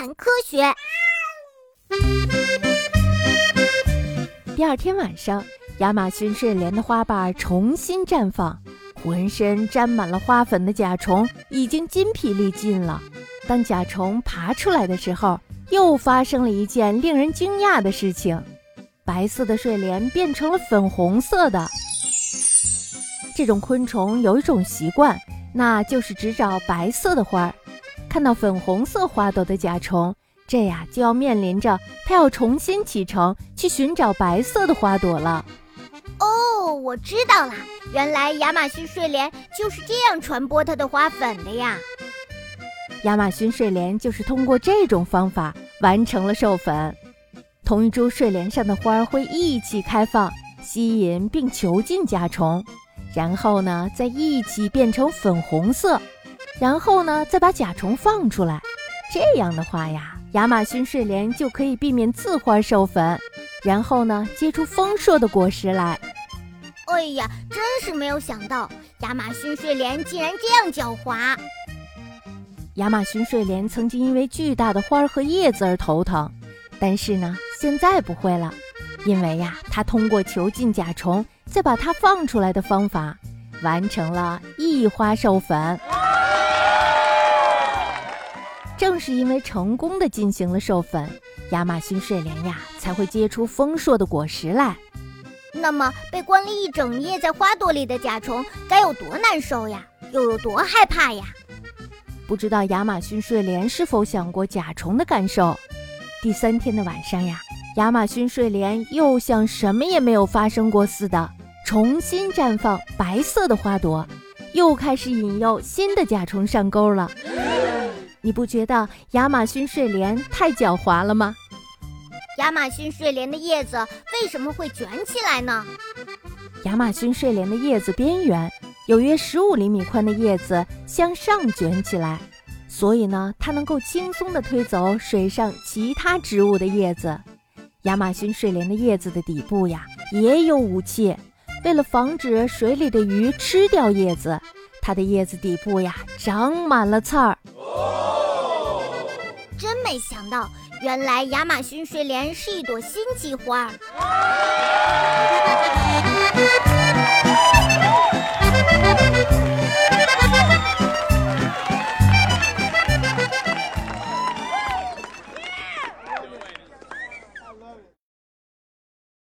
谈科学。第二天晚上，亚马逊睡莲的花瓣重新绽放，浑身沾满了花粉的甲虫已经筋疲力尽了。当甲虫爬出来的时候，又发生了一件令人惊讶的事情：白色的睡莲变成了粉红色的。这种昆虫有一种习惯，那就是只找白色的花儿。看到粉红色花朵的甲虫，这呀就要面临着它要重新启程去寻找白色的花朵了。哦，我知道了，原来亚马逊睡莲就是这样传播它的花粉的呀。亚马逊睡莲就是通过这种方法完成了授粉。同一株睡莲上的花儿会一起开放，吸引并囚禁甲虫。然后呢，再一起变成粉红色，然后呢，再把甲虫放出来。这样的话呀，亚马逊睡莲就可以避免自花授粉，然后呢，结出丰硕的果实来。哎呀，真是没有想到，亚马逊睡莲竟然这样狡猾。亚马逊睡莲曾经因为巨大的花儿和叶子而头疼，但是呢，现在不会了，因为呀，它通过囚禁甲虫。再把它放出来的方法，完成了异花授粉。正是因为成功的进行了授粉，亚马逊睡莲呀才会结出丰硕的果实来。那么，被关了一整夜在花朵里的甲虫该有多难受呀？又有多害怕呀？不知道亚马逊睡莲是否想过甲虫的感受？第三天的晚上呀，亚马逊睡莲又像什么也没有发生过似的。重新绽放白色的花朵，又开始引诱新的甲虫上钩了。你不觉得亚马逊睡莲太狡猾了吗？亚马逊睡莲的叶子为什么会卷起来呢？亚马逊睡莲的叶子边缘有约十五厘米宽的叶子向上卷起来，所以呢，它能够轻松地推走水上其他植物的叶子。亚马逊睡莲的叶子的底部呀，也有武器。为了防止水里的鱼吃掉叶子，它的叶子底部呀长满了刺儿。没想到，原来亚马逊睡莲是一朵新奇花。